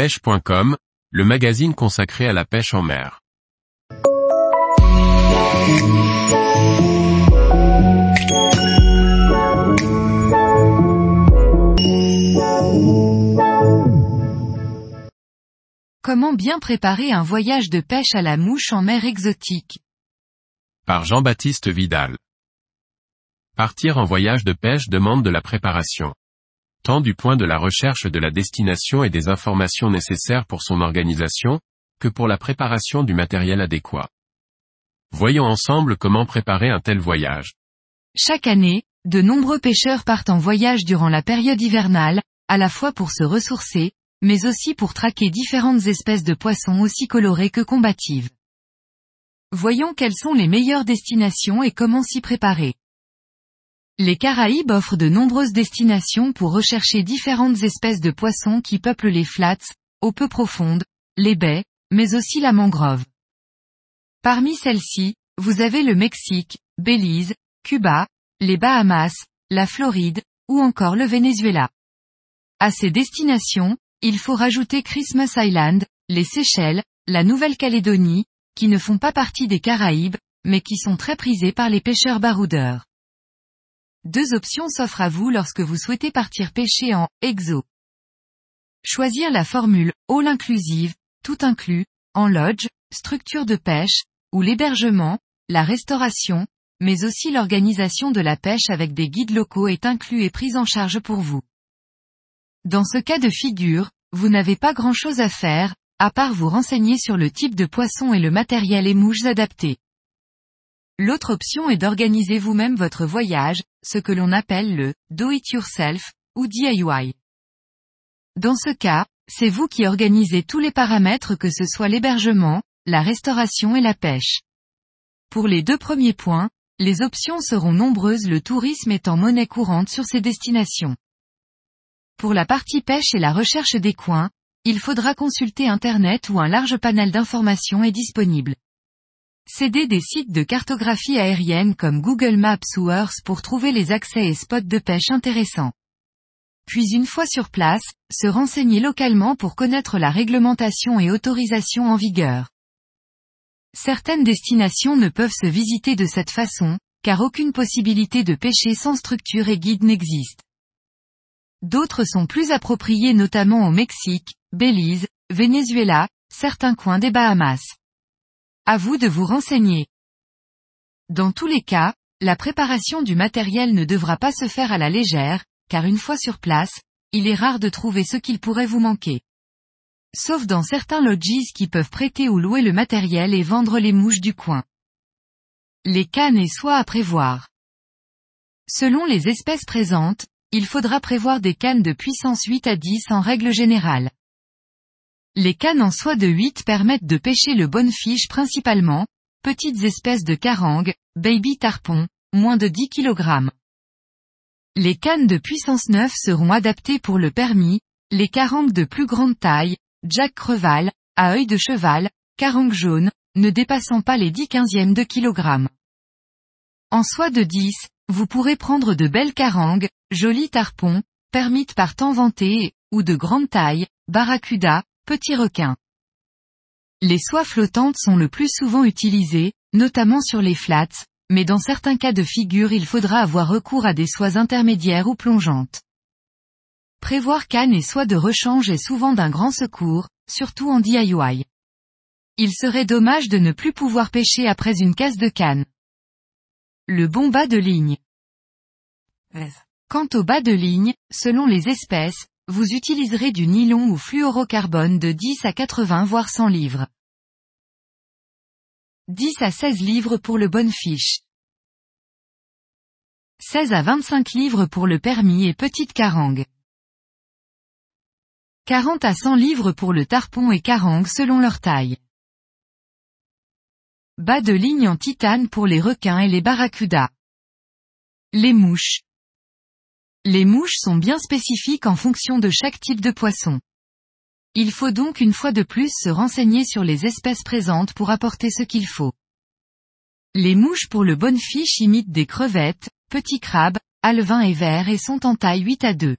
pêche.com, le magazine consacré à la pêche en mer. Comment bien préparer un voyage de pêche à la mouche en mer exotique? Par Jean-Baptiste Vidal. Partir en voyage de pêche demande de la préparation. Tant du point de la recherche de la destination et des informations nécessaires pour son organisation, que pour la préparation du matériel adéquat. Voyons ensemble comment préparer un tel voyage. Chaque année, de nombreux pêcheurs partent en voyage durant la période hivernale, à la fois pour se ressourcer, mais aussi pour traquer différentes espèces de poissons aussi colorées que combatives. Voyons quelles sont les meilleures destinations et comment s'y préparer. Les Caraïbes offrent de nombreuses destinations pour rechercher différentes espèces de poissons qui peuplent les flats, eaux peu profondes, les baies, mais aussi la mangrove. Parmi celles-ci, vous avez le Mexique, Belize, Cuba, les Bahamas, la Floride, ou encore le Venezuela. À ces destinations, il faut rajouter Christmas Island, les Seychelles, la Nouvelle-Calédonie, qui ne font pas partie des Caraïbes, mais qui sont très prisés par les pêcheurs baroudeurs. Deux options s'offrent à vous lorsque vous souhaitez partir pêcher en exo. Choisir la formule all inclusive, tout inclus, en lodge, structure de pêche, ou l'hébergement, la restauration, mais aussi l'organisation de la pêche avec des guides locaux est inclus et pris en charge pour vous. Dans ce cas de figure, vous n'avez pas grand chose à faire, à part vous renseigner sur le type de poisson et le matériel et mouches adaptés. L'autre option est d'organiser vous-même votre voyage, ce que l'on appelle le do-it-yourself, ou DIY. Dans ce cas, c'est vous qui organisez tous les paramètres que ce soit l'hébergement, la restauration et la pêche. Pour les deux premiers points, les options seront nombreuses le tourisme étant monnaie courante sur ces destinations. Pour la partie pêche et la recherche des coins, il faudra consulter Internet où un large panel d'informations est disponible. Cédez des sites de cartographie aérienne comme Google Maps ou Earth pour trouver les accès et spots de pêche intéressants. Puis une fois sur place, se renseigner localement pour connaître la réglementation et autorisation en vigueur. Certaines destinations ne peuvent se visiter de cette façon, car aucune possibilité de pêcher sans structure et guide n'existe. D'autres sont plus appropriés notamment au Mexique, Belize, Venezuela, certains coins des Bahamas. À vous de vous renseigner. Dans tous les cas, la préparation du matériel ne devra pas se faire à la légère, car une fois sur place, il est rare de trouver ce qu'il pourrait vous manquer. Sauf dans certains lodges qui peuvent prêter ou louer le matériel et vendre les mouches du coin. Les cannes et soies à prévoir. Selon les espèces présentes, il faudra prévoir des cannes de puissance 8 à 10 en règle générale. Les cannes en soie de 8 permettent de pêcher le bonnefiche principalement, petites espèces de carangues, baby tarpon, moins de 10 kg. Les cannes de puissance 9 seront adaptées pour le permis, les carangues de plus grande taille, jack creval, à œil de cheval, carangue jaune, ne dépassant pas les 10 quinzièmes de kilogramme. En soie de 10, vous pourrez prendre de belles carangues, jolis tarpons, permites par temps vanté, ou de grande taille, barracuda, petits requins. Les soies flottantes sont le plus souvent utilisées, notamment sur les flats, mais dans certains cas de figure il faudra avoir recours à des soies intermédiaires ou plongeantes. Prévoir canne et soie de rechange est souvent d'un grand secours, surtout en DIY. Il serait dommage de ne plus pouvoir pêcher après une casse de canne. Le bon bas de ligne. Quant au bas de ligne, selon les espèces, vous utiliserez du nylon ou fluorocarbone de 10 à 80 voire 100 livres. 10 à 16 livres pour le fiche. 16 à 25 livres pour le permis et petite carangue. 40 à 100 livres pour le tarpon et carangue selon leur taille. Bas de ligne en titane pour les requins et les barracudas. Les mouches. Les mouches sont bien spécifiques en fonction de chaque type de poisson. Il faut donc une fois de plus se renseigner sur les espèces présentes pour apporter ce qu'il faut. Les mouches pour le fiche imitent des crevettes, petits crabes, alevins et vers et sont en taille 8 à 2.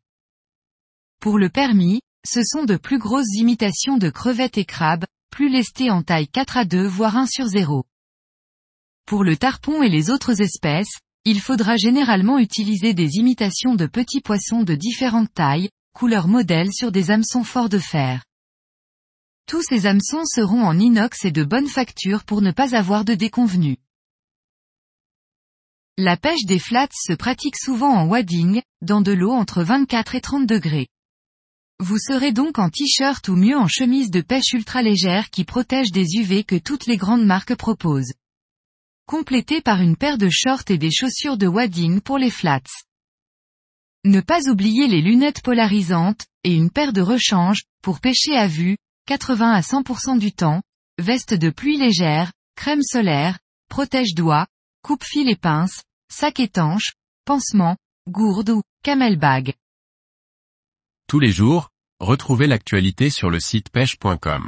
Pour le permis, ce sont de plus grosses imitations de crevettes et crabes, plus lestées en taille 4 à 2 voire 1 sur 0. Pour le tarpon et les autres espèces, il faudra généralement utiliser des imitations de petits poissons de différentes tailles, couleurs modèles sur des hameçons forts de fer. Tous ces hameçons seront en inox et de bonne facture pour ne pas avoir de déconvenus. La pêche des flats se pratique souvent en wading, dans de l'eau entre 24 et 30 degrés. Vous serez donc en t-shirt ou mieux en chemise de pêche ultra légère qui protège des UV que toutes les grandes marques proposent. Complété par une paire de shorts et des chaussures de wading pour les flats. Ne pas oublier les lunettes polarisantes, et une paire de rechange, pour pêcher à vue, 80 à 100% du temps, veste de pluie légère, crème solaire, protège-doigts, coupe-fil et pince, sac étanche, pansement, gourde ou camelbag. Tous les jours, retrouvez l'actualité sur le site pêche.com.